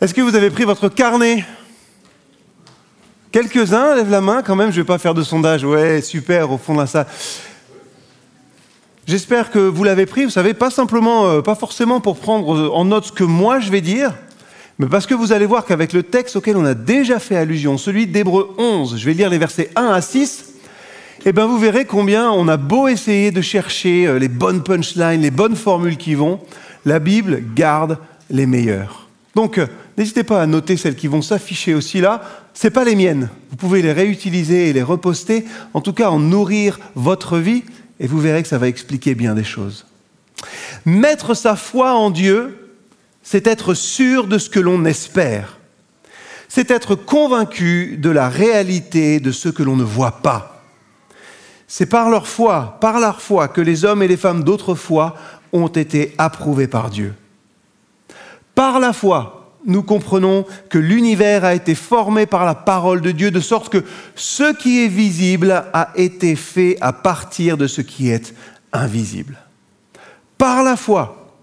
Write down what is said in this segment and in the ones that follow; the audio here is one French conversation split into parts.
Est-ce que vous avez pris votre carnet? Quelques-uns lèvent la main quand même, je ne vais pas faire de sondage. Ouais, super, au fond de la salle. J'espère que vous l'avez pris, vous savez, pas simplement, euh, pas forcément pour prendre en note ce que moi je vais dire, mais parce que vous allez voir qu'avec le texte auquel on a déjà fait allusion, celui d'Hébreu 11, je vais lire les versets 1 à 6, eh bien vous verrez combien on a beau essayer de chercher euh, les bonnes punchlines, les bonnes formules qui vont, la Bible garde les meilleures. Donc, euh, n'hésitez pas à noter celles qui vont s'afficher aussi là. Ce pas les miennes. Vous pouvez les réutiliser et les reposter, en tout cas en nourrir votre vie, et vous verrez que ça va expliquer bien des choses. Mettre sa foi en Dieu, c'est être sûr de ce que l'on espère. C'est être convaincu de la réalité de ce que l'on ne voit pas. C'est par leur foi, par leur foi, que les hommes et les femmes d'autrefois ont été approuvés par Dieu. Par la foi, nous comprenons que l'univers a été formé par la parole de Dieu, de sorte que ce qui est visible a été fait à partir de ce qui est invisible. Par la foi,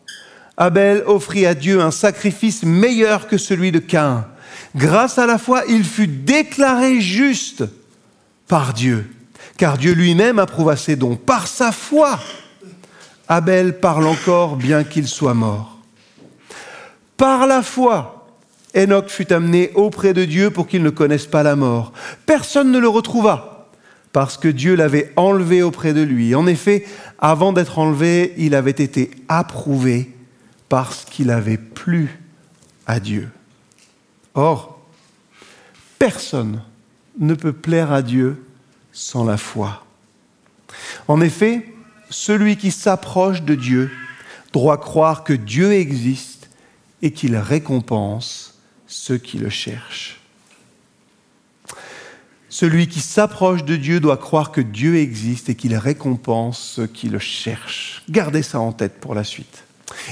Abel offrit à Dieu un sacrifice meilleur que celui de Caïn. Grâce à la foi, il fut déclaré juste par Dieu, car Dieu lui-même approuva ses dons. Par sa foi, Abel parle encore bien qu'il soit mort. Par la foi, Enoch fut amené auprès de Dieu pour qu'il ne connaisse pas la mort. Personne ne le retrouva, parce que Dieu l'avait enlevé auprès de lui. En effet, avant d'être enlevé, il avait été approuvé parce qu'il avait plu à Dieu. Or, personne ne peut plaire à Dieu sans la foi. En effet, celui qui s'approche de Dieu doit croire que Dieu existe et qu'il récompense ceux qui le cherchent. Celui qui s'approche de Dieu doit croire que Dieu existe et qu'il récompense ceux qui le cherchent. Gardez ça en tête pour la suite.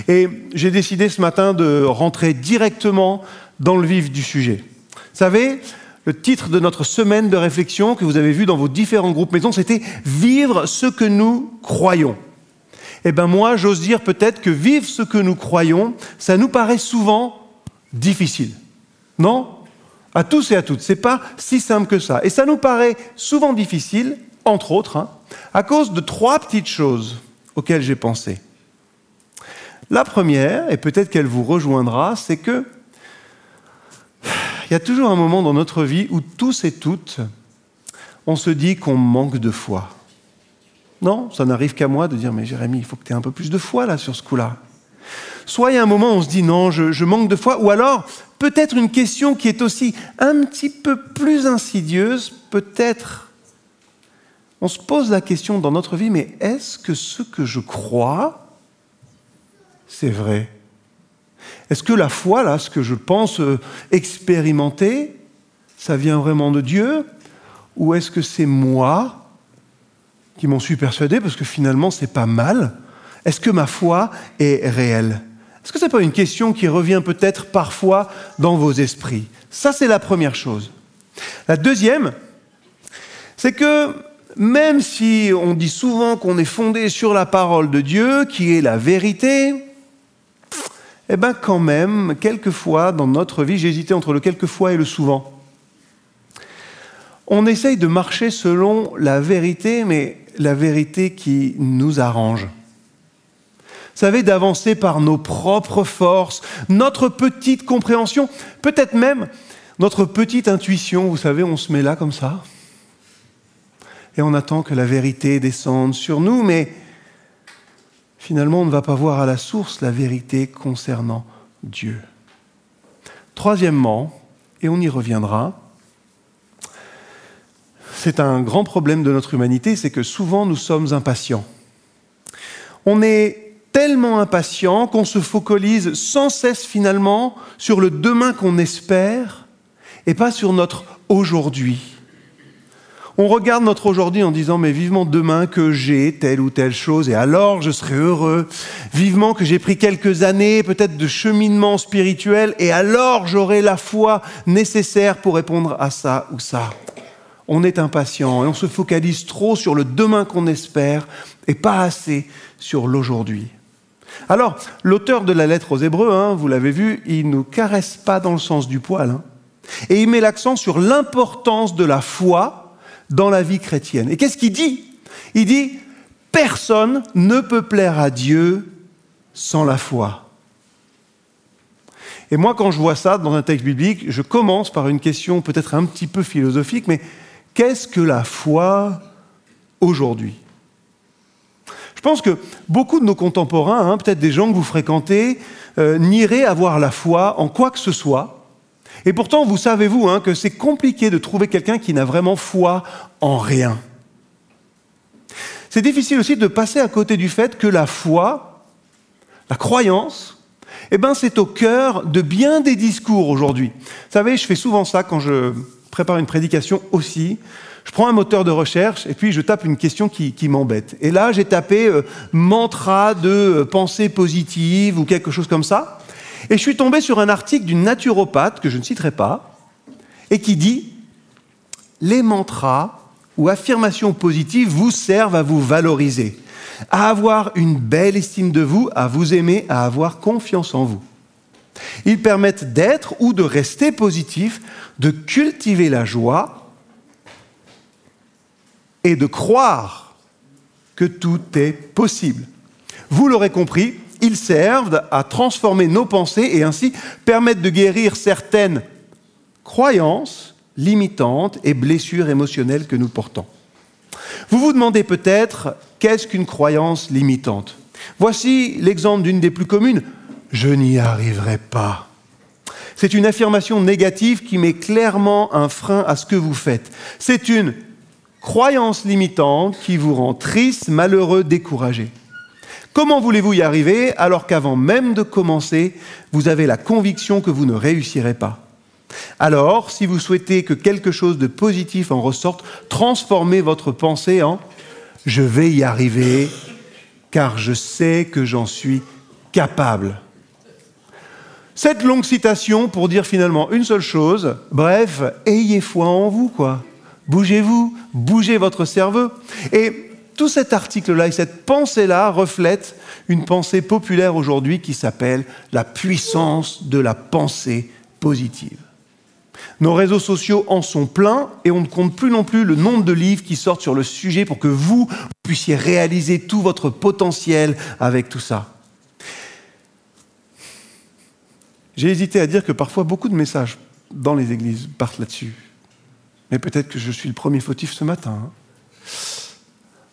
Et j'ai décidé ce matin de rentrer directement dans le vif du sujet. Vous savez, le titre de notre semaine de réflexion que vous avez vu dans vos différents groupes maisons, c'était Vivre ce que nous croyons eh bien moi, j'ose dire peut-être que vivre ce que nous croyons, ça nous paraît souvent difficile. Non? À tous et à toutes. Ce n'est pas si simple que ça. Et ça nous paraît souvent difficile, entre autres, hein, à cause de trois petites choses auxquelles j'ai pensé. La première, et peut-être qu'elle vous rejoindra, c'est que il y a toujours un moment dans notre vie où tous et toutes, on se dit qu'on manque de foi. Non, ça n'arrive qu'à moi de dire, mais Jérémie, il faut que tu aies un peu plus de foi là sur ce coup-là. Soit il y a un moment où on se dit, non, je, manque de foi, ou alors peut-être une question qui est aussi un petit peu plus insidieuse, peut-être. On se pose la question dans notre vie, mais est-ce que ce que je crois, c'est vrai? Est-ce que la foi, là, ce que je pense euh, expérimenter, ça vient vraiment de Dieu? Ou est-ce que c'est moi qui m'en suis persuadé parce que finalement c'est pas mal? Est-ce que ma foi est réelle? Est-ce que ce n'est pas une question qui revient peut-être parfois dans vos esprits? Ça c'est la première chose. La deuxième, c'est que même si on dit souvent qu'on est fondé sur la parole de Dieu, qui est la vérité, eh bien quand même, quelquefois dans notre vie, j'hésitais entre le quelquefois et le souvent. On essaye de marcher selon la vérité, mais la vérité qui nous arrange. Savez, d'avancer par nos propres forces, notre petite compréhension, peut-être même notre petite intuition. Vous savez, on se met là comme ça. Et on attend que la vérité descende sur nous, mais finalement, on ne va pas voir à la source la vérité concernant Dieu. Troisièmement, et on y reviendra, c'est un grand problème de notre humanité, c'est que souvent nous sommes impatients. On est tellement impatient qu'on se focalise sans cesse finalement sur le demain qu'on espère et pas sur notre aujourd'hui. On regarde notre aujourd'hui en disant mais vivement demain que j'ai telle ou telle chose et alors je serai heureux. Vivement que j'ai pris quelques années peut-être de cheminement spirituel et alors j'aurai la foi nécessaire pour répondre à ça ou ça on est impatient et on se focalise trop sur le demain qu'on espère et pas assez sur l'aujourd'hui. Alors, l'auteur de la lettre aux Hébreux, hein, vous l'avez vu, il ne nous caresse pas dans le sens du poil. Hein. et il met l'accent sur l'importance de la foi dans la vie chrétienne. Et qu'est-ce qu'il dit? Il dit, personne ne peut plaire à Dieu sans la foi. Et moi, quand je vois ça dans un texte biblique, je commence par une question peut-être un petit peu philosophique, mais qu'est-ce que la foi aujourd'hui? Pense que beaucoup de nos contemporains, hein, peut-être des gens que vous fréquentez, euh, n'iraient avoir la foi en quoi que ce soit. Et pourtant, vous savez-vous hein, que c'est compliqué de trouver quelqu'un qui n'a vraiment foi en rien. C'est difficile aussi de passer à côté du fait que la foi, la croyance, eh ben, c'est au cœur de bien des discours aujourd'hui. Vous savez, je fais souvent ça quand je prépare une prédication aussi. Je prends un moteur de recherche et puis je tape une question qui, m'embête. Et là, j'ai tapé euh, mantra de euh, pensée positive ou quelque chose comme ça. Et je suis tombé sur un article d'une naturopathe que je ne citerai pas et qui dit Les mantras ou affirmations positives vous servent à vous valoriser à avoir une belle estime de vous, à vous aimer, à avoir confiance en vous. Ils permettent d'être ou de rester positif, de cultiver la joie et de croire que tout est possible. Vous l'aurez compris, ils servent à transformer nos pensées et ainsi permettent de guérir certaines croyances limitantes et blessures émotionnelles que nous portons. Vous vous demandez peut-être, qu'est-ce qu'une croyance limitante? Voici l'exemple d'une des plus communes. Je n'y arriverai pas. C'est une affirmation négative qui met clairement un frein à ce que vous faites. C'est une croyance limitante qui vous rend triste, malheureux, découragé. Comment voulez-vous y arriver alors qu'avant même de commencer, vous avez la conviction que vous ne réussirez pas? Alors, si vous souhaitez que quelque chose de positif en ressorte, transformez votre pensée en ⁇ je vais y arriver car je sais que j'en suis capable ⁇ Cette longue citation pour dire finalement une seule chose, bref, ayez foi en vous, quoi. Bougez-vous, bougez votre cerveau. Et tout cet article-là et cette pensée-là reflètent une pensée populaire aujourd'hui qui s'appelle la puissance de la pensée positive. Nos réseaux sociaux en sont pleins et on ne compte plus non plus le nombre de livres qui sortent sur le sujet pour que vous puissiez réaliser tout votre potentiel avec tout ça. J'ai hésité à dire que parfois beaucoup de messages dans les églises partent là-dessus. Mais peut-être que je suis le premier fautif ce matin.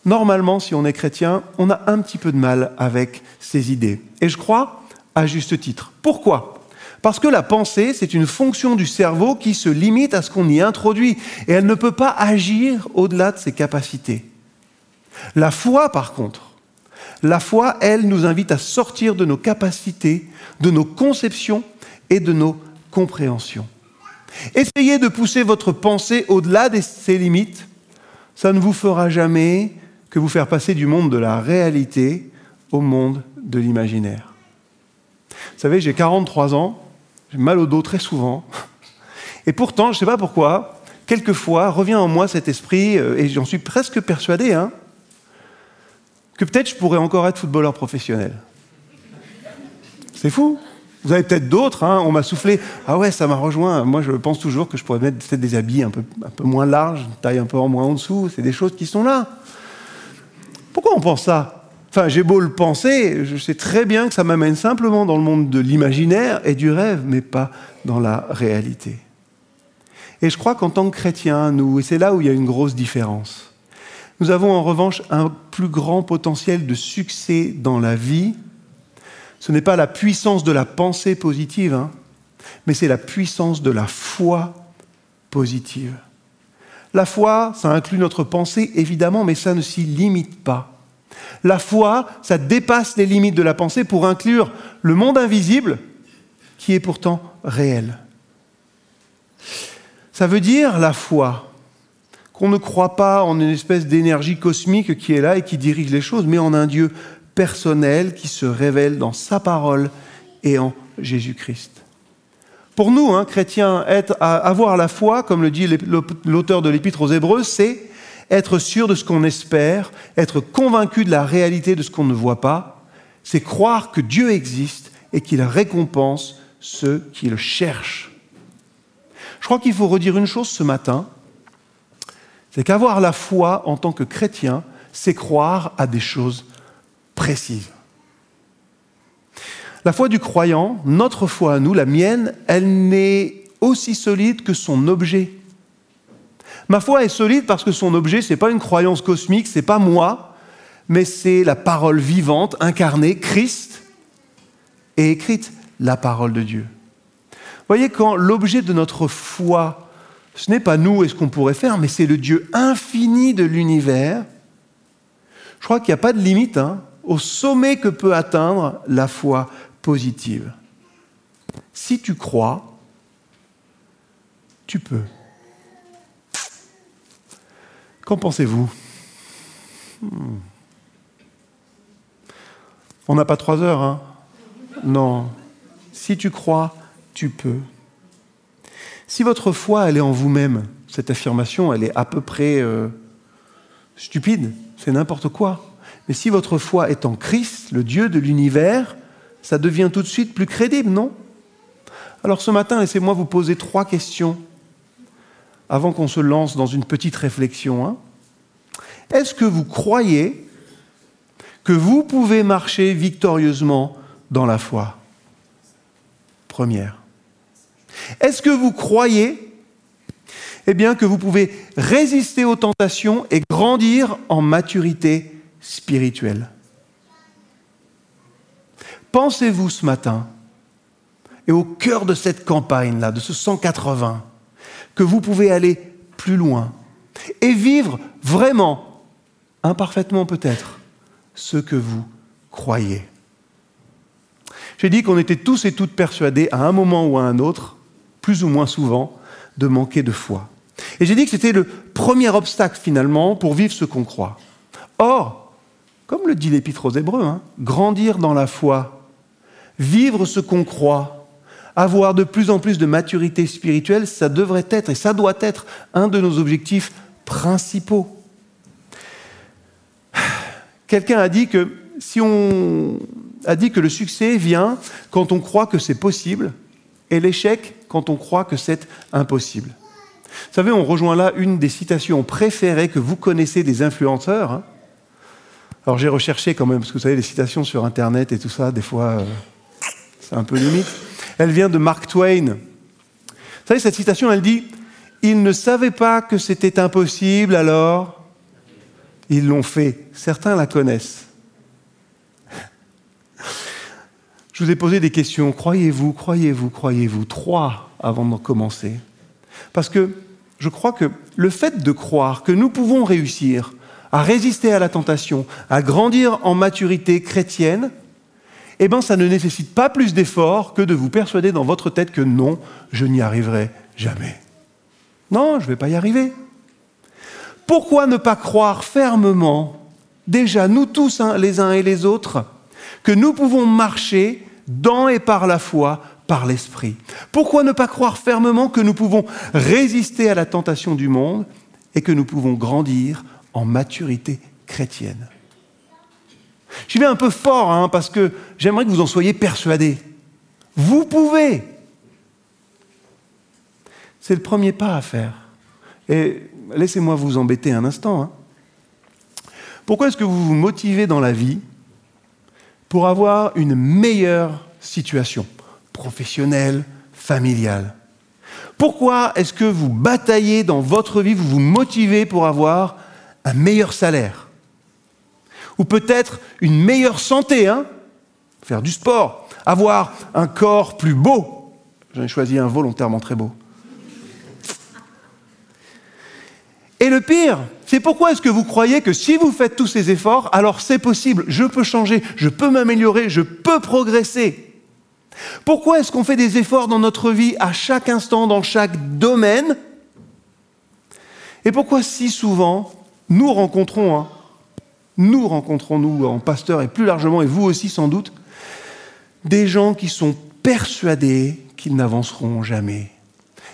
Normalement, si on est chrétien, on a un petit peu de mal avec ces idées. Et je crois à juste titre. Pourquoi? Parce que la pensée, c'est une fonction du cerveau qui se limite à ce qu'on y introduit et elle ne peut pas agir au-delà de ses capacités. La foi, par contre, la foi, elle, nous invite à sortir de nos capacités, de nos conceptions et de nos compréhensions. Essayez de pousser votre pensée au-delà de ses limites. Ça ne vous fera jamais que vous faire passer du monde de la réalité au monde de l'imaginaire. Vous savez, j'ai 43 ans j'ai mal au dos très souvent. Et pourtant, je ne sais pas pourquoi, quelquefois revient en moi cet esprit, euh, et j'en suis presque persuadé, hein, que peut-être je pourrais encore être footballeur professionnel. C'est fou. Vous avez peut-être d'autres, hein, on m'a soufflé, ah ouais, ça m'a rejoint. Moi, je pense toujours que je pourrais mettre peut-être des habits un peu, un peu moins larges, taille un peu moins en dessous. C'est des choses qui sont là. Pourquoi on pense ça? Enfin, j'ai beau le penser, je sais très bien que ça m'amène simplement dans le monde de l'imaginaire et du rêve, mais pas dans la réalité. Et je crois qu'en tant que chrétiens, nous, et c'est là où il y a une grosse différence, nous avons en revanche un plus grand potentiel de succès dans la vie. Ce n'est pas la puissance de la pensée positive, hein, mais c'est la puissance de la foi positive. La foi, ça inclut notre pensée, évidemment, mais ça ne s'y limite pas. La foi, ça dépasse les limites de la pensée pour inclure le monde invisible qui est pourtant réel. Ça veut dire, la foi, qu'on ne croit pas en une espèce d'énergie cosmique qui est là et qui dirige les choses, mais en un Dieu personnel qui se révèle dans sa parole et en Jésus-Christ. Pour nous, hein, chrétiens, être, avoir la foi, comme le dit l'auteur de l'Épître aux Hébreux, c'est être sûr de ce qu'on espère, être convaincu de la réalité de ce qu'on ne voit pas, c'est croire que Dieu existe et qu'il récompense ceux qui le cherchent. Je crois qu'il faut redire une chose ce matin, c'est qu'avoir la foi en tant que chrétien, c'est croire à des choses précises. La foi du croyant, notre foi à nous, la mienne, elle n'est aussi solide que son objet. Ma foi est solide parce que son objet, ce n'est pas une croyance cosmique, ce n'est pas moi, mais c'est la parole vivante, incarnée, Christ, et écrite, la parole de Dieu. Voyez, quand l'objet de notre foi, ce n'est pas nous et ce qu'on pourrait faire, mais c'est le Dieu infini de l'univers, je crois qu'il n'y a pas de limite hein, au sommet que peut atteindre la foi positive. Si tu crois, tu peux. Qu'en pensez-vous? Hmm. On n'a pas trois heures, hein Non. Si tu crois, tu peux. Si votre foi, elle est en vous-même, cette affirmation, elle est à peu près euh, stupide, c'est n'importe quoi. Mais si votre foi est en Christ, le Dieu de l'univers, ça devient tout de suite plus crédible, non? Alors ce matin, laissez-moi vous poser trois questions avant qu'on se lance dans une petite réflexion. Hein. Est-ce que vous croyez que vous pouvez marcher victorieusement dans la foi? Première. Est-ce que vous croyez eh bien, que vous pouvez résister aux tentations et grandir en maturité spirituelle Pensez-vous ce matin, et au cœur de cette campagne-là, de ce 180, que vous pouvez aller plus loin et vivre vraiment, imparfaitement peut-être, ce que vous croyez? J'ai dit qu'on était tous et toutes persuadés, à un moment ou à un autre, plus ou moins souvent, de manquer de foi. Et j'ai dit que c'était le premier obstacle finalement pour vivre ce qu'on croit. Or, comme le dit l'Épître aux Hébreux, hein, grandir dans la foi vivre ce qu'on croit, avoir de plus en plus de maturité spirituelle, ça devrait être et ça doit être un de nos objectifs principaux. Quelqu'un a dit que si on a dit que le succès vient quand on croit que c'est possible et l'échec quand on croit que c'est impossible. Vous savez, on rejoint là une des citations préférées que vous connaissez des influenceurs. Hein. Alors j'ai recherché quand même, parce que vous savez, les citations sur Internet et tout ça, des fois, euh, c'est un peu limite. Elle vient de Mark Twain. Vous savez, cette citation, elle dit Ils ne savaient pas que c'était impossible, alors ils l'ont fait. Certains la connaissent. Je vous ai posé des questions. Croyez-vous, croyez-vous, croyez-vous Trois avant de commencer. Parce que je crois que le fait de croire que nous pouvons réussir à résister à la tentation, à grandir en maturité chrétienne, eh bien, ça ne nécessite pas plus d'efforts que de vous persuader dans votre tête que non, je n'y arriverai jamais. Non, je ne vais pas y arriver. Pourquoi ne pas croire fermement, déjà nous tous hein, les uns et les autres, que nous pouvons marcher dans et par la foi, par l'Esprit? Pourquoi ne pas croire fermement que nous pouvons résister à la tentation du monde et que nous pouvons grandir en maturité chrétienne J'y vais un peu fort, hein, parce que j'aimerais que vous en soyez persuadés. Vous pouvez. C'est le premier pas à faire. Et laissez-moi vous embêter un instant. Hein. Pourquoi est-ce que vous vous motivez dans la vie pour avoir une meilleure situation professionnelle, familiale? Pourquoi est-ce que vous bataillez dans votre vie, vous vous motivez pour avoir un meilleur salaire. Ou peut-être une meilleure santé, hein. Faire du sport, avoir un corps plus beau. J'en ai choisi un volontairement très beau. Et le pire, c'est pourquoi est-ce que vous croyez que si vous faites tous ces efforts, alors c'est possible, je peux changer, je peux m'améliorer, je peux progresser. Pourquoi est-ce qu'on fait des efforts dans notre vie à chaque instant, dans chaque domaine? Et pourquoi si souvent nous rencontrons hein, nous rencontrons-nous en pasteur et plus largement, et vous aussi sans doute, des gens qui sont persuadés qu'ils n'avanceront jamais.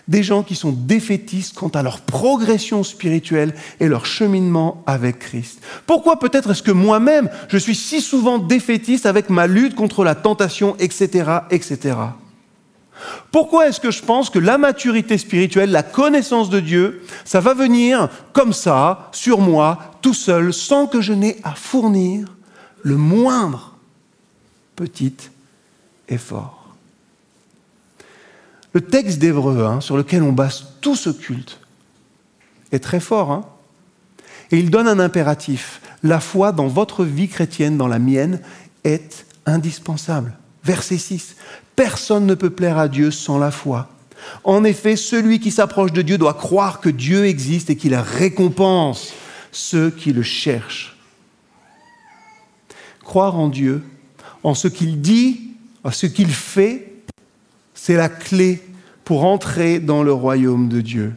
des gens qui sont défaitistes quant à leur progression spirituelle et leur cheminement avec Christ. Pourquoi peut-être est-ce que moi-même, je suis si souvent défaitiste avec ma lutte contre la tentation, etc., etc. Pourquoi est-ce que je pense que la maturité spirituelle, la connaissance de Dieu, ça va venir comme ça, sur moi, tout seul, sans que je n'ai à fournir le moindre petit effort? Le texte d'Hébreu, hein, sur lequel on base tout ce culte, est très fort. Hein. et il donne un impératif. La foi dans votre vie chrétienne, dans la mienne, est indispensable. Verset 6. Personne ne peut plaire à Dieu sans la foi. En effet, celui qui s'approche de Dieu doit croire que Dieu existe et qu'il récompense ceux qui le cherchent. Croire en Dieu, en ce qu'il dit, en ce qu'il fait, c'est la clé pour entrer dans le royaume de Dieu.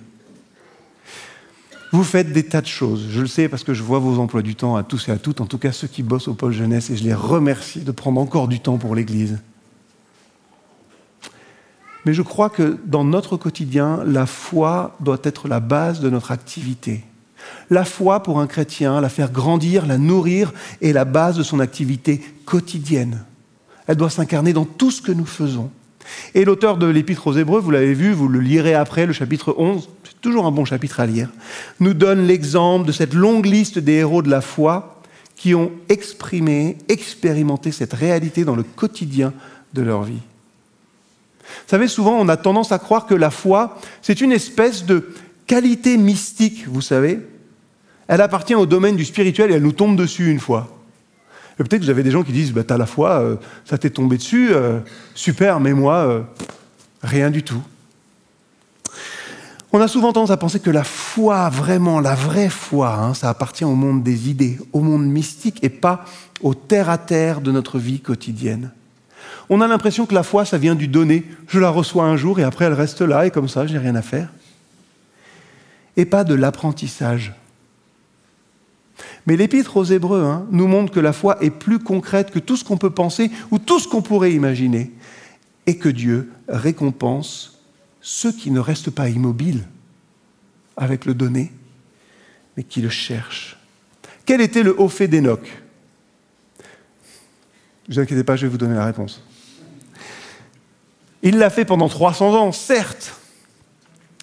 Vous faites des tas de choses. Je le sais parce que je vois vos emplois du temps à tous et à toutes, en tout cas ceux qui bossent au pôle jeunesse, et je les remercie de prendre encore du temps pour l'Église. Mais je crois que dans notre quotidien, la foi doit être la base de notre activité. La foi, pour un chrétien, la faire grandir, la nourrir, est la base de son activité quotidienne. Elle doit s'incarner dans tout ce que nous faisons. Et l'auteur de l'Épître aux Hébreux, vous l'avez vu, vous le lirez après, le chapitre 11, c'est toujours un bon chapitre à lire, nous donne l'exemple de cette longue liste des héros de la foi qui ont exprimé, expérimenté cette réalité dans le quotidien de leur vie. Vous savez, souvent on a tendance à croire que la foi, c'est une espèce de qualité mystique, vous savez. Elle appartient au domaine du spirituel et elle nous tombe dessus une fois. Et peut-être que vous avez des gens qui disent, bah, t'as la foi, euh, ça t'est tombé dessus, euh, super, mais moi, euh, rien du tout. On a souvent tendance à penser que la foi, vraiment, la vraie foi, hein, ça appartient au monde des idées, au monde mystique et pas au terre-à-terre de notre vie quotidienne. On a l'impression que la foi, ça vient du donner. Je la reçois un jour et après elle reste là et comme ça, je n'ai rien à faire. Et pas de l'apprentissage. Mais l'épître aux Hébreux hein, nous montre que la foi est plus concrète que tout ce qu'on peut penser ou tout ce qu'on pourrait imaginer, et que Dieu récompense ceux qui ne restent pas immobiles avec le donné, mais qui le cherchent. Quel était le haut fait d'Enoch? Ne vous inquiétez pas, je vais vous donner la réponse. Il l'a fait pendant 300 ans, certes,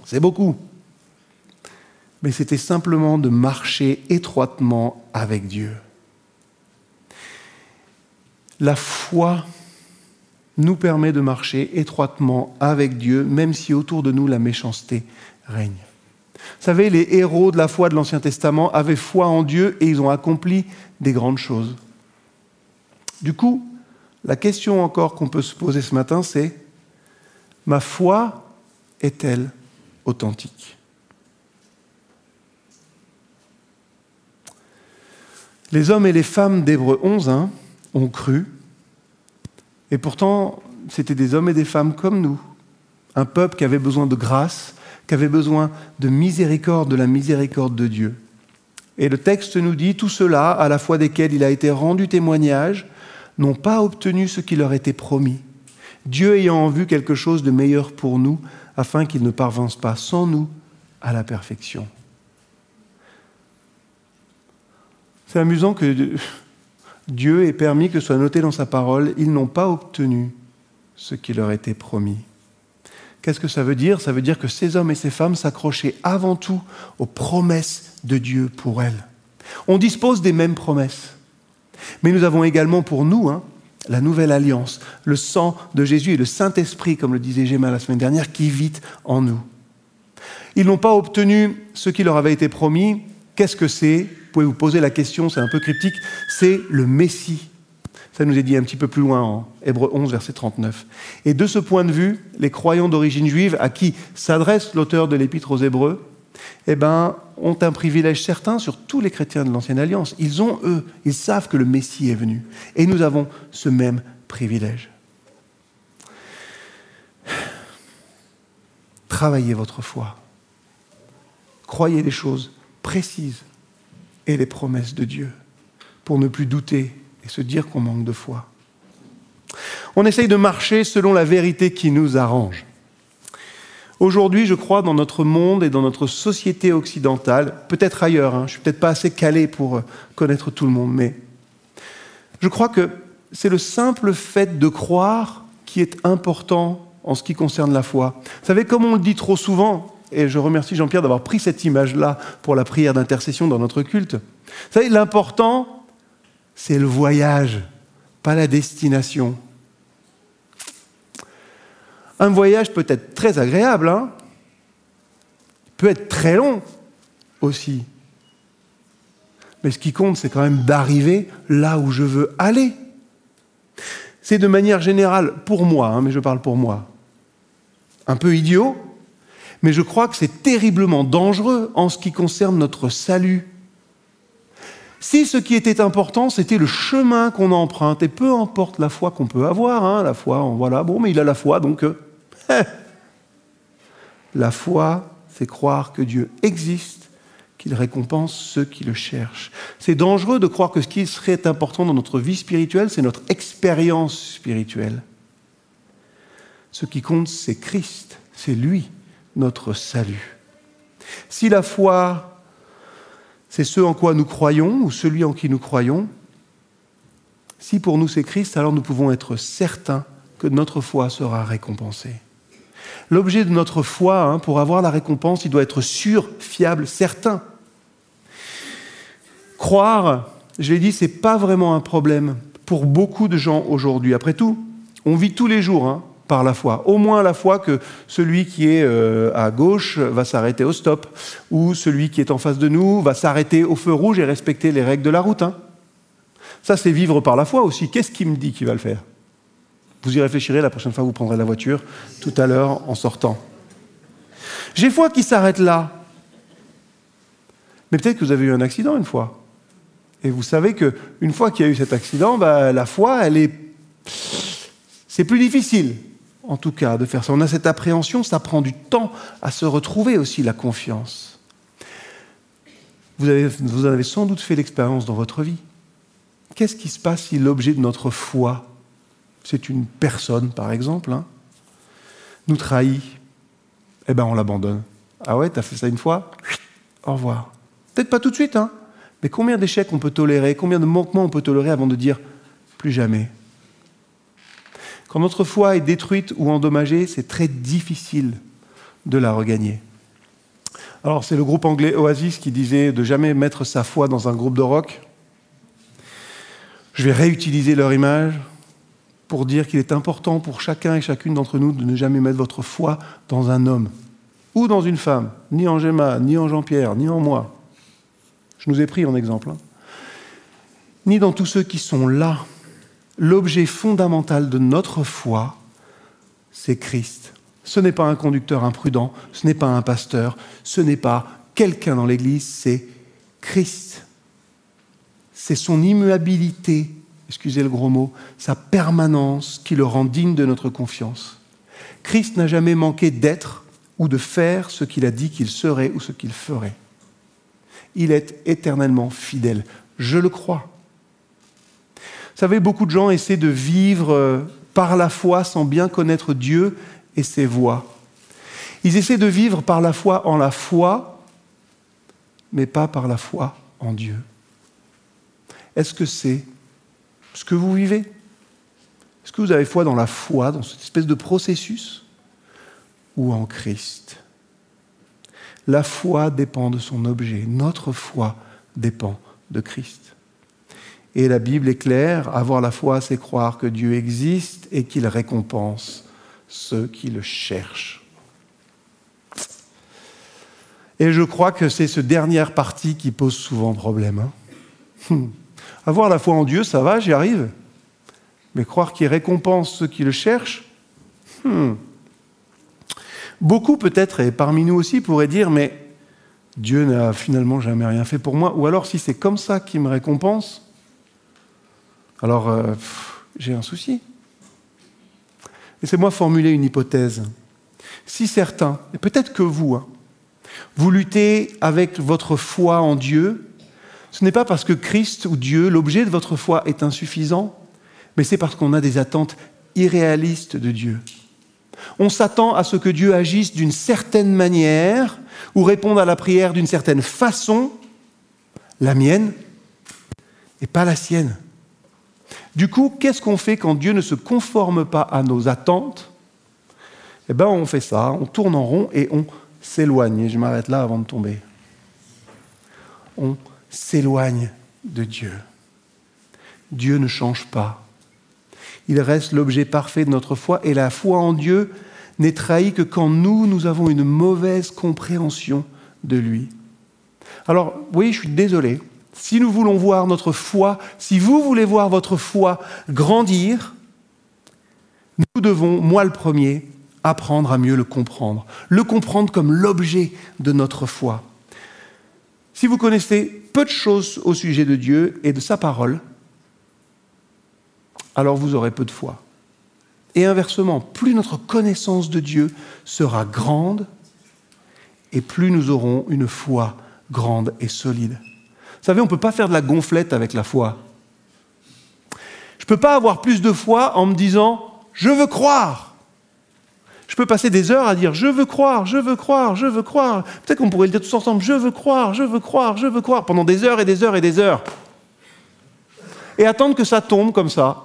c'est beaucoup mais c'était simplement de marcher étroitement avec Dieu. La foi nous permet de marcher étroitement avec Dieu, même si autour de nous la méchanceté règne. Vous savez, les héros de la foi de l'Ancien Testament avaient foi en Dieu et ils ont accompli des grandes choses. Du coup, la question encore qu'on peut se poser ce matin, c'est, ma foi est-elle authentique? Les hommes et les femmes d'Hébreu 11 hein, ont cru, et pourtant c'était des hommes et des femmes comme nous, un peuple qui avait besoin de grâce, qui avait besoin de miséricorde, de la miséricorde de Dieu. Et le texte nous dit, tout cela, à la foi desquels il a été rendu témoignage, n'ont pas obtenu ce qui leur était promis, Dieu ayant en vue quelque chose de meilleur pour nous, afin qu'ils ne parvinnent pas sans nous à la perfection. C'est amusant que Dieu ait permis que soit noté dans sa parole, ils n'ont pas obtenu ce qui leur était promis. Qu'est-ce que ça veut dire? Ça veut dire que ces hommes et ces femmes s'accrochaient avant tout aux promesses de Dieu pour elles. On dispose des mêmes promesses. Mais nous avons également pour nous hein, la nouvelle alliance, le sang de Jésus et le Saint-Esprit, comme le disait Gemma la semaine dernière, qui vit en nous. Ils n'ont pas obtenu ce qui leur avait été promis. Qu'est-ce que c'est? Vous pouvez vous poser la question, c'est un peu cryptique, c'est le Messie. Ça nous est dit un petit peu plus loin en Hébreu 11, verset 39. Et de ce point de vue, les croyants d'origine juive à qui s'adresse l'auteur de l'Épître aux Hébreux, eh ben, ont un privilège certain sur tous les chrétiens de l'Ancienne Alliance. Ils ont, eux, ils savent que le Messie est venu. Et nous avons ce même privilège. Travaillez votre foi. Croyez les choses précises et les promesses de Dieu, pour ne plus douter et se dire qu'on manque de foi. On essaye de marcher selon la vérité qui nous arrange. Aujourd'hui, je crois, dans notre monde et dans notre société occidentale, peut-être ailleurs, hein, je suis peut-être pas assez calé pour euh, connaître tout le monde, mais je crois que c'est le simple fait de croire qui est important en ce qui concerne la foi. Vous savez, comme on le dit trop souvent, et je remercie Jean-Pierre d'avoir pris cette image-là pour la prière d'intercession dans notre culte, vous savez, l'important, c'est le voyage, pas la destination. Un voyage peut être très agréable, hein peut être très long aussi. Mais ce qui compte, c'est quand même d'arriver là où je veux aller. C'est de manière générale, pour moi, hein, mais je parle pour moi, un peu idiot, mais je crois que c'est terriblement dangereux en ce qui concerne notre salut. Si ce qui était important, c'était le chemin qu'on emprunte, et peu importe la foi qu'on peut avoir, hein, la foi, voilà, bon, mais il a la foi, donc euh, La foi, c'est croire que Dieu existe, qu'il récompense ceux qui le cherchent. C'est dangereux de croire que ce qui serait important dans notre vie spirituelle, c'est notre expérience spirituelle. Ce qui compte, c'est Christ, c'est lui, notre salut. Si la foi, c'est ce en quoi nous croyons ou celui en qui nous croyons, si pour nous c'est Christ, alors nous pouvons être certains que notre foi sera récompensée. L'objet de notre foi, hein, pour avoir la récompense, il doit être sûr, fiable, certain. Croire, je l'ai dit, ce n'est pas vraiment un problème pour beaucoup de gens aujourd'hui. Après tout, on vit tous les jours hein, par la foi. Au moins la foi que celui qui est euh, à gauche va s'arrêter au stop, ou celui qui est en face de nous va s'arrêter au feu rouge et respecter les règles de la route. Hein. Ça, c'est vivre par la foi aussi. Qu'est-ce qui me dit qu'il va le faire? Vous y réfléchirez la prochaine fois vous prendrez la voiture, tout à l'heure en sortant. J'ai foi qui s'arrête là. Mais peut-être que vous avez eu un accident une fois. Et vous savez qu'une fois qu'il y a eu cet accident, bah, la foi, elle est. C'est plus difficile, en tout cas, de faire ça. On a cette appréhension, ça prend du temps à se retrouver aussi, la confiance. Vous, avez, vous en avez sans doute fait l'expérience dans votre vie. Qu'est-ce qui se passe si l'objet de notre foi c'est une personne par exemple, hein, nous trahit, eh ben on l'abandonne. Ah ouais, t'as fait ça une fois? Au revoir. Peut-être pas tout de suite, hein, mais combien d'échecs on peut tolérer, combien de manquements on peut tolérer avant de dire plus jamais? Quand notre foi est détruite ou endommagée, c'est très difficile de la regagner. Alors c'est le groupe anglais Oasis qui disait de jamais mettre sa foi dans un groupe de rock. Je vais réutiliser leur image pour dire qu'il est important pour chacun et chacune d'entre nous de ne jamais mettre votre foi dans un homme ou dans une femme, ni en Gemma, ni en Jean-Pierre, ni en moi. Je nous ai pris en exemple. Hein. Ni dans tous ceux qui sont là. L'objet fondamental de notre foi, c'est Christ. Ce n'est pas un conducteur imprudent, ce n'est pas un pasteur, ce n'est pas quelqu'un dans l'Église, c'est Christ. C'est son immuabilité excusez le gros mot, sa permanence qui le rend digne de notre confiance. Christ n'a jamais manqué d'être ou de faire ce qu'il a dit qu'il serait ou ce qu'il ferait. Il est éternellement fidèle. Je le crois. Vous savez, beaucoup de gens essaient de vivre euh, par la foi sans bien connaître Dieu et ses voies. Ils essaient de vivre par la foi en la foi, mais pas par la foi en Dieu. Est-ce que c'est ce que vous vivez Est-ce que vous avez foi dans la foi, dans cette espèce de processus Ou en Christ? La foi dépend de son objet. Notre foi dépend de Christ. Et la Bible est claire, avoir la foi, c'est croire que Dieu existe et qu'il récompense ceux qui le cherchent. Et je crois que c'est ce dernière partie qui pose souvent problème. Hein. Avoir la foi en Dieu, ça va, j'y arrive. Mais croire qu'il récompense ceux qui le cherchent, hmm. beaucoup peut-être, et parmi nous aussi, pourraient dire, mais Dieu n'a finalement jamais rien fait pour moi. Ou alors, si c'est comme ça qu'il me récompense, alors euh, j'ai un souci. Laissez-moi formuler une hypothèse. Si certains, et peut-être que vous, hein, vous luttez avec votre foi en Dieu ce n'est pas parce que Christ ou Dieu, l'objet de votre foi, est insuffisant, mais c'est parce qu'on a des attentes irréalistes de Dieu. On s'attend à ce que Dieu agisse d'une certaine manière ou réponde à la prière d'une certaine façon, la mienne et pas la sienne. Du coup, qu'est-ce qu'on fait quand Dieu ne se conforme pas à nos attentes? Eh bien, on fait ça, on tourne en rond et on s'éloigne. Je m'arrête là avant de tomber. On s'éloigne de Dieu. Dieu ne change pas. Il reste l'objet parfait de notre foi et la foi en Dieu n'est trahie que quand nous, nous avons une mauvaise compréhension de lui. Alors, oui, je suis désolé. Si nous voulons voir notre foi, si vous voulez voir votre foi grandir, nous devons, moi le premier, apprendre à mieux le comprendre. Le comprendre comme l'objet de notre foi. Si vous connaissez peu de choses au sujet de Dieu et de sa parole, alors vous aurez peu de foi. Et inversement, plus notre connaissance de Dieu sera grande, et plus nous aurons une foi grande et solide. Vous savez, on ne peut pas faire de la gonflette avec la foi. Je ne peux pas avoir plus de foi en me disant je veux croire. Je peux passer des heures à dire je veux croire, je veux croire, je veux croire. Peut-être qu'on pourrait le dire tous ensemble je veux croire, je veux croire, je veux croire pendant des heures et des heures et des heures. Et attendre que ça tombe comme ça.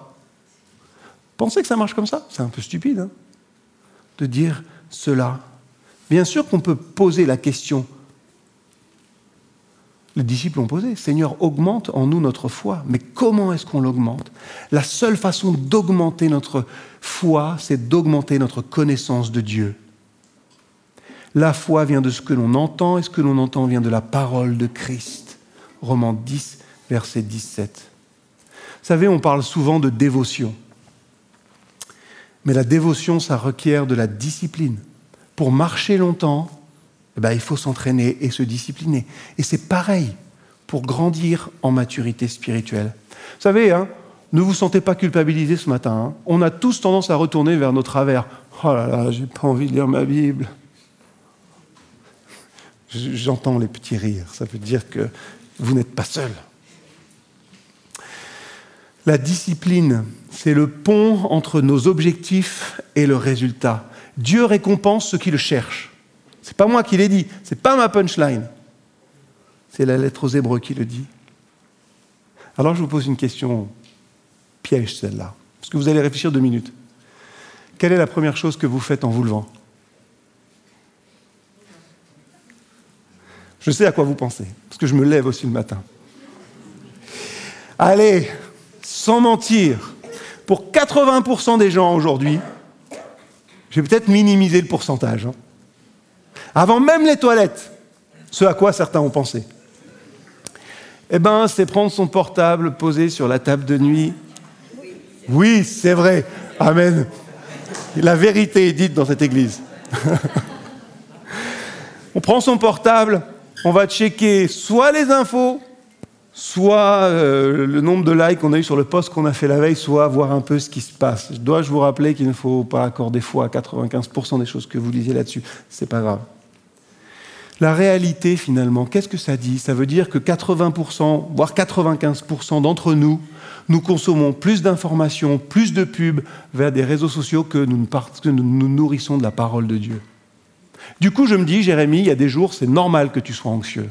Pensez que ça marche comme ça C'est un peu stupide hein, de dire cela. Bien sûr qu'on peut poser la question. Les disciples ont posé, Seigneur, augmente en nous notre foi. Mais comment est-ce qu'on l'augmente? La seule façon d'augmenter notre foi, c'est d'augmenter notre connaissance de Dieu. La foi vient de ce que l'on entend, et ce que l'on entend vient de la parole de Christ. Romains 10, verset 17. Vous savez, on parle souvent de dévotion. Mais la dévotion, ça requiert de la discipline. Pour marcher longtemps, eh ben, il faut s'entraîner et se discipliner. Et c'est pareil pour grandir en maturité spirituelle. Vous savez, hein, ne vous sentez pas culpabilisé ce matin. Hein. On a tous tendance à retourner vers nos travers. Oh là là, j'ai pas envie de lire ma Bible. J'entends les petits rires. Ça veut dire que vous n'êtes pas seul. La discipline, c'est le pont entre nos objectifs et le résultat. Dieu récompense ceux qui le cherchent. C'est pas moi qui l'ai dit, c'est pas ma punchline. C'est la lettre aux Hébreux qui le dit. Alors je vous pose une question piège celle-là, parce que vous allez réfléchir deux minutes. Quelle est la première chose que vous faites en vous levant? Je sais à quoi vous pensez, parce que je me lève aussi le matin. Allez, sans mentir, pour 80% des gens aujourd'hui, je vais peut-être minimiser le pourcentage, hein. Avant même les toilettes, ce à quoi certains ont pensé. Eh bien, c'est prendre son portable, poser sur la table de nuit. Oui, c'est vrai. Amen. La vérité est dite dans cette église. on prend son portable, on va checker soit les infos, soit euh, le nombre de likes qu'on a eu sur le post qu'on a fait la veille, soit voir un peu ce qui se passe. Dois-je vous rappeler qu'il ne faut pas accorder foi à 95% des choses que vous lisez là-dessus? C'est pas grave. La réalité, finalement, qu'est-ce que ça dit? Ça veut dire que 80%, voire 95% d'entre nous, nous consommons plus d'informations, plus de pubs vers des réseaux sociaux que nous, que nous nous nourrissons de la parole de Dieu. Du coup, je me dis, Jérémie, il y a des jours, c'est normal que tu sois anxieux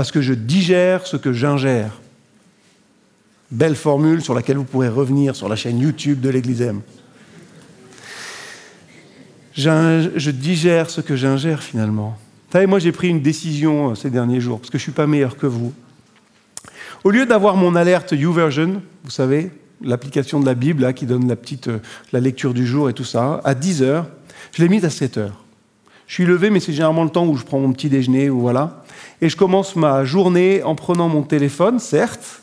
parce que je digère ce que j'ingère. Belle formule sur laquelle vous pourrez revenir sur la chaîne YouTube de l'Église M. Je digère ce que j'ingère finalement. Vous savez, moi j'ai pris une décision euh, ces derniers jours, parce que je ne suis pas meilleur que vous. Au lieu d'avoir mon alerte YouVersion, vous savez, l'application de la Bible là, qui donne la petite euh, la lecture du jour et tout ça, à 10 heures, je l'ai mise à 7 heures. Je suis levé, mais c'est généralement le temps où je prends mon petit déjeuner ou voilà. Et je commence ma journée en prenant mon téléphone, certes,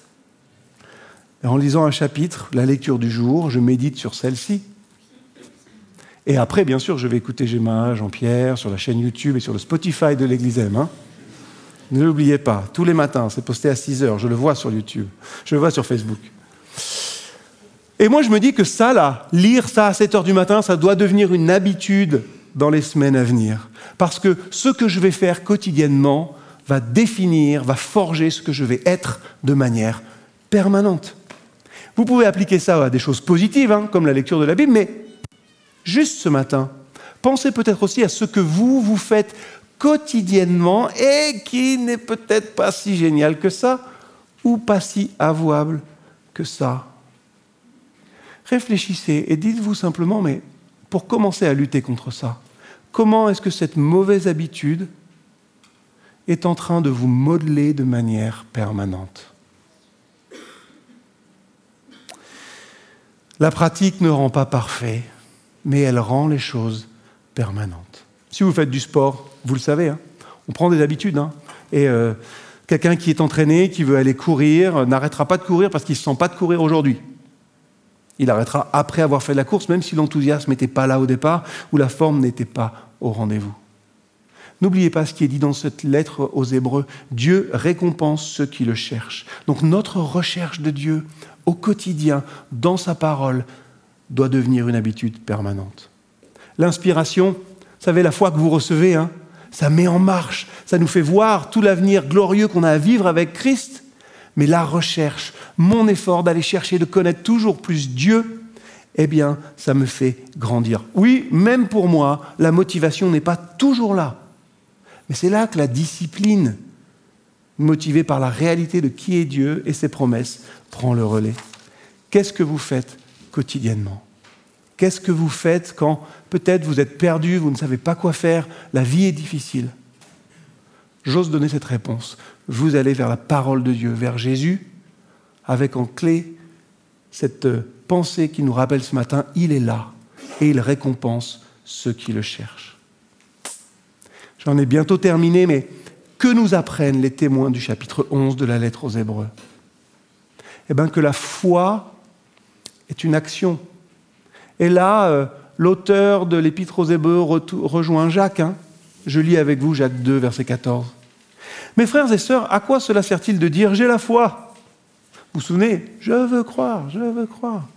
et en lisant un chapitre, la lecture du jour, je médite sur celle-ci. Et après, bien sûr, je vais écouter Gemma, Jean-Pierre, sur la chaîne YouTube et sur le Spotify de l'Église M. Hein. Ne l'oubliez pas, tous les matins, c'est posté à 6 heures, je le vois sur YouTube, je le vois sur Facebook. Et moi, je me dis que ça, là, lire ça à 7 heures du matin, ça doit devenir une habitude dans les semaines à venir. Parce que ce que je vais faire quotidiennement va définir, va forger ce que je vais être de manière permanente. Vous pouvez appliquer ça à des choses positives, hein, comme la lecture de la Bible, mais juste ce matin, pensez peut-être aussi à ce que vous, vous faites quotidiennement et qui n'est peut-être pas si génial que ça ou pas si avouable que ça. Réfléchissez et dites-vous simplement, mais pour commencer à lutter contre ça, comment est-ce que cette mauvaise habitude est en train de vous modeler de manière permanente La pratique ne rend pas parfait, mais elle rend les choses permanentes. Si vous faites du sport, vous le savez, hein, on prend des habitudes. Hein, et euh, quelqu'un qui est entraîné, qui veut aller courir, n'arrêtera pas de courir parce qu'il ne se sent pas de courir aujourd'hui. Il arrêtera après avoir fait la course, même si l'enthousiasme n'était pas là au départ ou la forme n'était pas au rendez-vous. N'oubliez pas ce qui est dit dans cette lettre aux Hébreux. Dieu récompense ceux qui le cherchent. Donc notre recherche de Dieu au quotidien, dans sa parole, doit devenir une habitude permanente. L'inspiration, vous savez, la foi que vous recevez, hein, ça met en marche, ça nous fait voir tout l'avenir glorieux qu'on a à vivre avec Christ. Mais la recherche, mon effort d'aller chercher, de connaître toujours plus Dieu, eh bien, ça me fait grandir. Oui, même pour moi, la motivation n'est pas toujours là. Mais c'est là que la discipline, motivée par la réalité de qui est Dieu et ses promesses, prend le relais. Qu'est-ce que vous faites quotidiennement? Qu'est-ce que vous faites quand peut-être vous êtes perdu, vous ne savez pas quoi faire, la vie est difficile? J'ose donner cette réponse. Vous allez vers la parole de Dieu, vers Jésus, avec en clé cette pensée qui nous rappelle ce matin, il est là et il récompense ceux qui le cherchent. J'en ai bientôt terminé, mais que nous apprennent les témoins du chapitre 11 de la lettre aux Hébreux? Eh bien que la foi est une action. Et là, euh, l'auteur de l'Épître aux Hébreux rejoint Jacques. Hein. Je lis avec vous Jacques 2, verset 14. Mes frères et sœurs, à quoi cela sert-il de dire j'ai la foi? Vous vous souvenez? Je veux croire, je veux croire.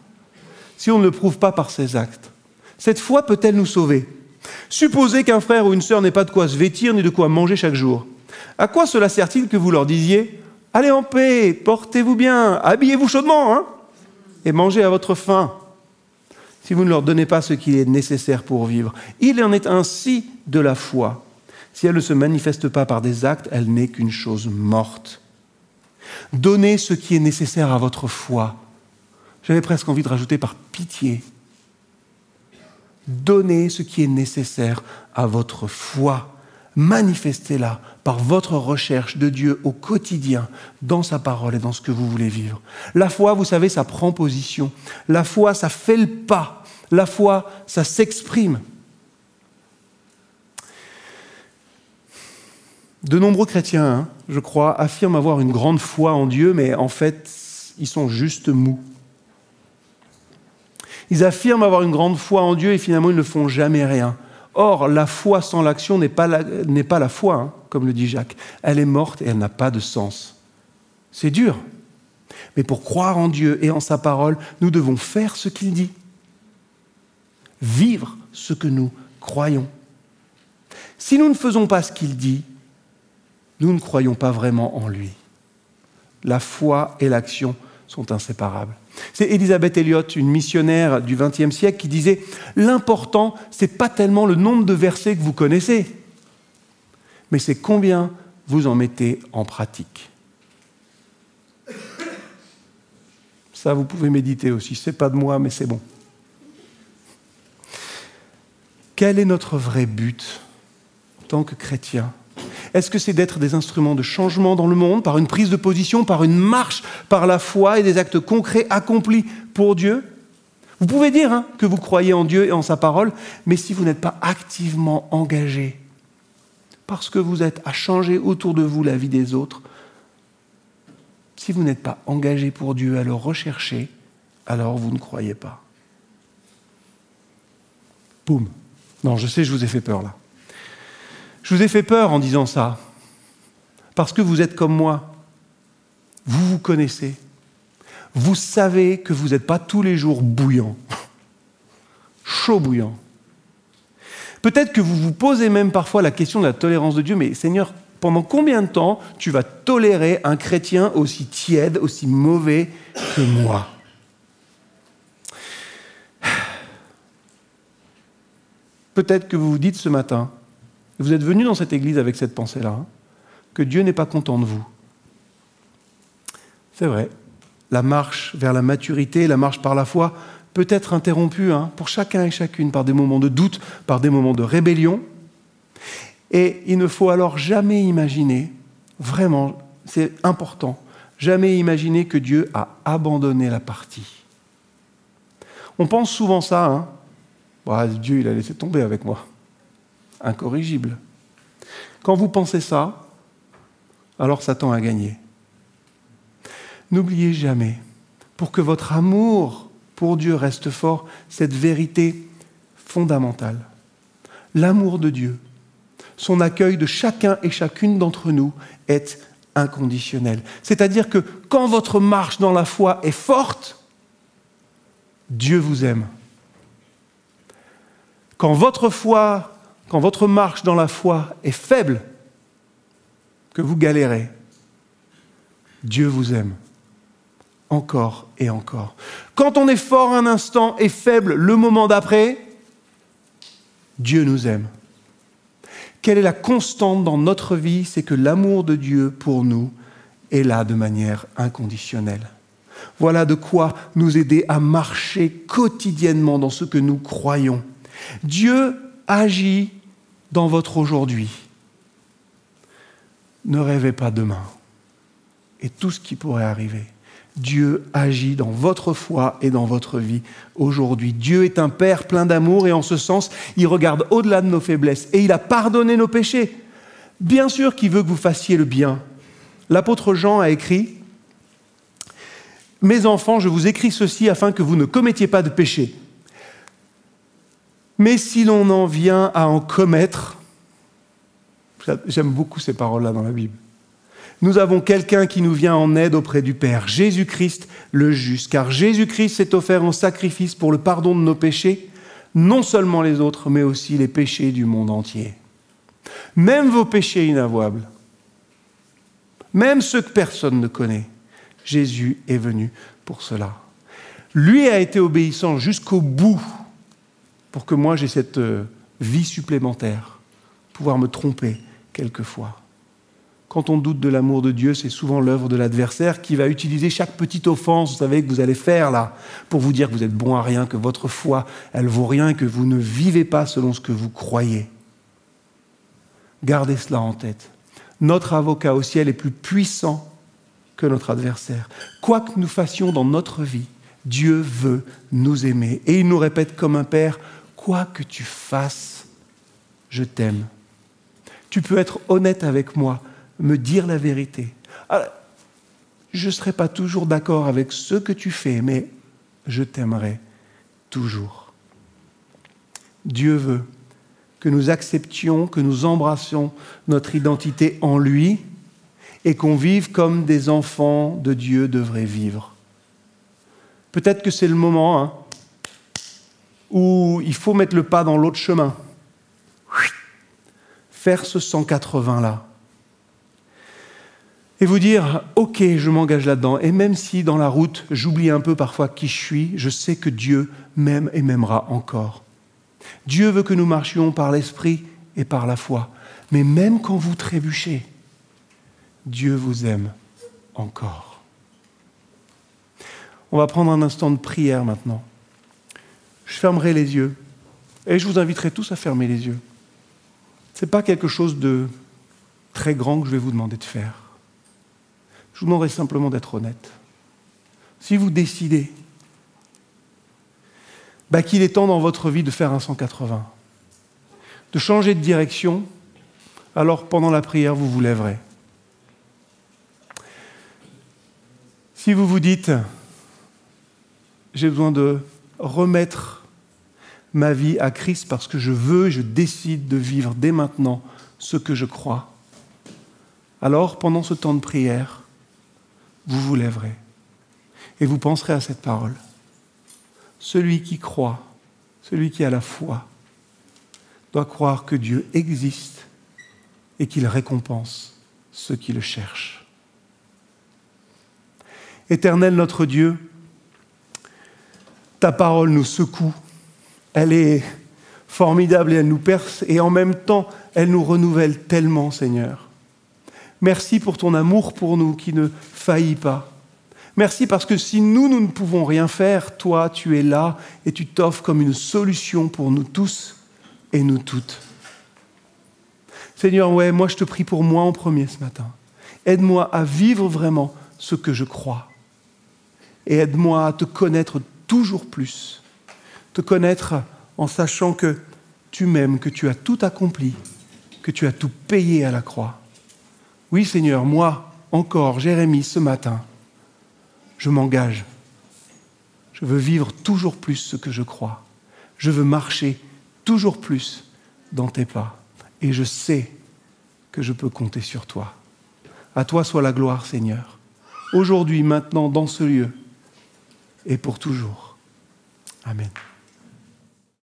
Si on ne le prouve pas par ses actes, cette foi peut-elle nous sauver? Supposez qu'un frère ou une sœur n'ait pas de quoi se vêtir ni de quoi manger chaque jour. À quoi cela sert-il que vous leur disiez Allez en paix, portez-vous bien, habillez-vous chaudement, hein, et mangez à votre faim si vous ne leur donnez pas ce qui est nécessaire pour vivre. Il en est ainsi de la foi. Si elle ne se manifeste pas par des actes, elle n'est qu'une chose morte. Donnez ce qui est nécessaire à votre foi. J'avais presque envie de rajouter par pitié. Donnez ce qui est nécessaire à votre foi. Manifestez-la par votre recherche de Dieu au quotidien, dans sa parole et dans ce que vous voulez vivre. La foi, vous savez, ça prend position. La foi, ça fait le pas. La foi, ça s'exprime. De nombreux chrétiens, hein, je crois, affirment avoir une grande foi en Dieu, mais en fait, ils sont juste mous. Ils affirment avoir une grande foi en Dieu et finalement, ils ne font jamais rien. Or, la foi sans l'action n'est pas, la, foi, hein, comme le dit Jacques. Elle est morte et elle n'a pas de sens. C'est dur. Mais pour croire en Dieu et en sa parole, nous devons faire ce qu'il dit. Vivre ce que nous croyons. Si nous ne faisons pas ce qu'il dit, nous ne croyons pas vraiment en lui. La foi et l'action sont inséparables. C'est Elisabeth Elliot, une missionnaire du XXe siècle, qui disait L'important, ce n'est pas tellement le nombre de versets que vous connaissez, mais c'est combien vous en mettez en pratique. Ça, vous pouvez méditer aussi. Ce n'est pas de moi, mais c'est bon. Quel est notre vrai but en tant que chrétien? Est-ce que c'est d'être des instruments de changement dans le monde par une prise de position, par une marche, par la foi et des actes concrets accomplis pour Dieu? Vous pouvez dire hein, que vous croyez en Dieu et en sa parole, mais si vous n'êtes pas activement engagé, parce que vous êtes à changer autour de vous la vie des autres, si vous n'êtes pas engagé pour Dieu à le rechercher, alors vous ne croyez pas. Boum. Non, je sais, je vous ai fait peur là. Je vous ai fait peur en disant ça, parce que vous êtes comme moi. Vous vous connaissez. Vous savez que vous n'êtes pas tous les jours bouillant, chaud bouillant. Peut-être que vous vous posez même parfois la question de la tolérance de Dieu, mais Seigneur, pendant combien de temps tu vas tolérer un chrétien aussi tiède, aussi mauvais que moi? Peut-être que vous vous dites ce matin, vous êtes venu dans cette église avec cette pensée-là, hein, que Dieu n'est pas content de vous. C'est vrai, la marche vers la maturité, la marche par la foi peut être interrompue hein, pour chacun et chacune par des moments de doute, par des moments de rébellion. Et il ne faut alors jamais imaginer, vraiment, c'est important, jamais imaginer que Dieu a abandonné la partie. On pense souvent ça, hein. Bah, Dieu, il a laissé tomber avec moi. Incorrigible. Quand vous pensez ça, alors Satan a gagné. N'oubliez jamais, pour que votre amour pour Dieu reste fort, cette vérité fondamentale. L'amour de Dieu, son accueil de chacun et chacune d'entre nous est inconditionnel. C'est-à-dire que quand votre marche dans la foi est forte, Dieu vous aime. Quand votre foi, quand votre marche dans la foi est faible, que vous galérez, Dieu vous aime encore et encore. Quand on est fort un instant et faible le moment d'après, Dieu nous aime. Quelle est la constante dans notre vie C'est que l'amour de Dieu pour nous est là de manière inconditionnelle. Voilà de quoi nous aider à marcher quotidiennement dans ce que nous croyons. Dieu agit dans votre aujourd'hui. Ne rêvez pas demain et tout ce qui pourrait arriver. Dieu agit dans votre foi et dans votre vie aujourd'hui. Dieu est un Père plein d'amour et en ce sens, il regarde au-delà de nos faiblesses et il a pardonné nos péchés. Bien sûr qu'il veut que vous fassiez le bien. L'apôtre Jean a écrit, Mes enfants, je vous écris ceci afin que vous ne commettiez pas de péché. Mais si l'on en vient à en commettre, j'aime beaucoup ces paroles-là dans la Bible, nous avons quelqu'un qui nous vient en aide auprès du Père, Jésus-Christ le juste, car Jésus-Christ s'est offert en sacrifice pour le pardon de nos péchés, non seulement les autres, mais aussi les péchés du monde entier. Même vos péchés inavouables, même ceux que personne ne connaît, Jésus est venu pour cela. Lui a été obéissant jusqu'au bout pour que moi j'ai cette euh, vie supplémentaire, pouvoir me tromper quelquefois. Quand on doute de l'amour de Dieu, c'est souvent l'œuvre de l'adversaire qui va utiliser chaque petite offense, vous savez, que vous allez faire là, pour vous dire que vous êtes bon à rien, que votre foi, elle vaut rien, que vous ne vivez pas selon ce que vous croyez. Gardez cela en tête. Notre avocat au ciel est plus puissant que notre adversaire. Quoi que nous fassions dans notre vie, Dieu veut nous aimer. Et il nous répète comme un père, quoi que tu fasses, je t'aime. Tu peux être honnête avec moi me dire la vérité. Je ne serai pas toujours d'accord avec ce que tu fais, mais je t'aimerai toujours. Dieu veut que nous acceptions, que nous embrassions notre identité en lui et qu'on vive comme des enfants de Dieu devraient vivre. Peut-être que c'est le moment hein, où il faut mettre le pas dans l'autre chemin, faire ce 180-là et vous dire, OK, je m'engage là-dedans. Et même si dans la route, j'oublie un peu parfois qui je suis, je sais que Dieu m'aime et m'aimera encore. Dieu veut que nous marchions par l'esprit et par la foi. Mais même quand vous trébuchez, Dieu vous aime encore. On va prendre un instant de prière maintenant. Je fermerai les yeux et je vous inviterai tous à fermer les yeux. Ce n'est pas quelque chose de très grand que je vais vous demander de faire. Je vous demanderai simplement d'être honnête. Si vous décidez bah, qu'il est temps dans votre vie de faire un 180, de changer de direction, alors pendant la prière, vous vous lèverez. Si vous vous dites, j'ai besoin de remettre ma vie à Christ parce que je veux, je décide de vivre dès maintenant ce que je crois, alors pendant ce temps de prière, vous vous lèverez et vous penserez à cette parole. Celui qui croit, celui qui a la foi, doit croire que Dieu existe et qu'il récompense ceux qui le cherchent. Éternel notre Dieu, ta parole nous secoue, elle est formidable et elle nous perce et en même temps elle nous renouvelle tellement, Seigneur. Merci pour ton amour pour nous qui ne faillit pas. Merci parce que si nous, nous ne pouvons rien faire, toi, tu es là et tu t'offres comme une solution pour nous tous et nous toutes. Seigneur, ouais, moi je te prie pour moi en premier ce matin. Aide-moi à vivre vraiment ce que je crois. Et aide-moi à te connaître toujours plus. Te connaître en sachant que tu m'aimes, que tu as tout accompli, que tu as tout payé à la croix. Oui Seigneur, moi encore, Jérémie, ce matin, je m'engage. Je veux vivre toujours plus ce que je crois. Je veux marcher toujours plus dans tes pas et je sais que je peux compter sur toi. À toi soit la gloire, Seigneur, aujourd'hui, maintenant, dans ce lieu, et pour toujours. Amen.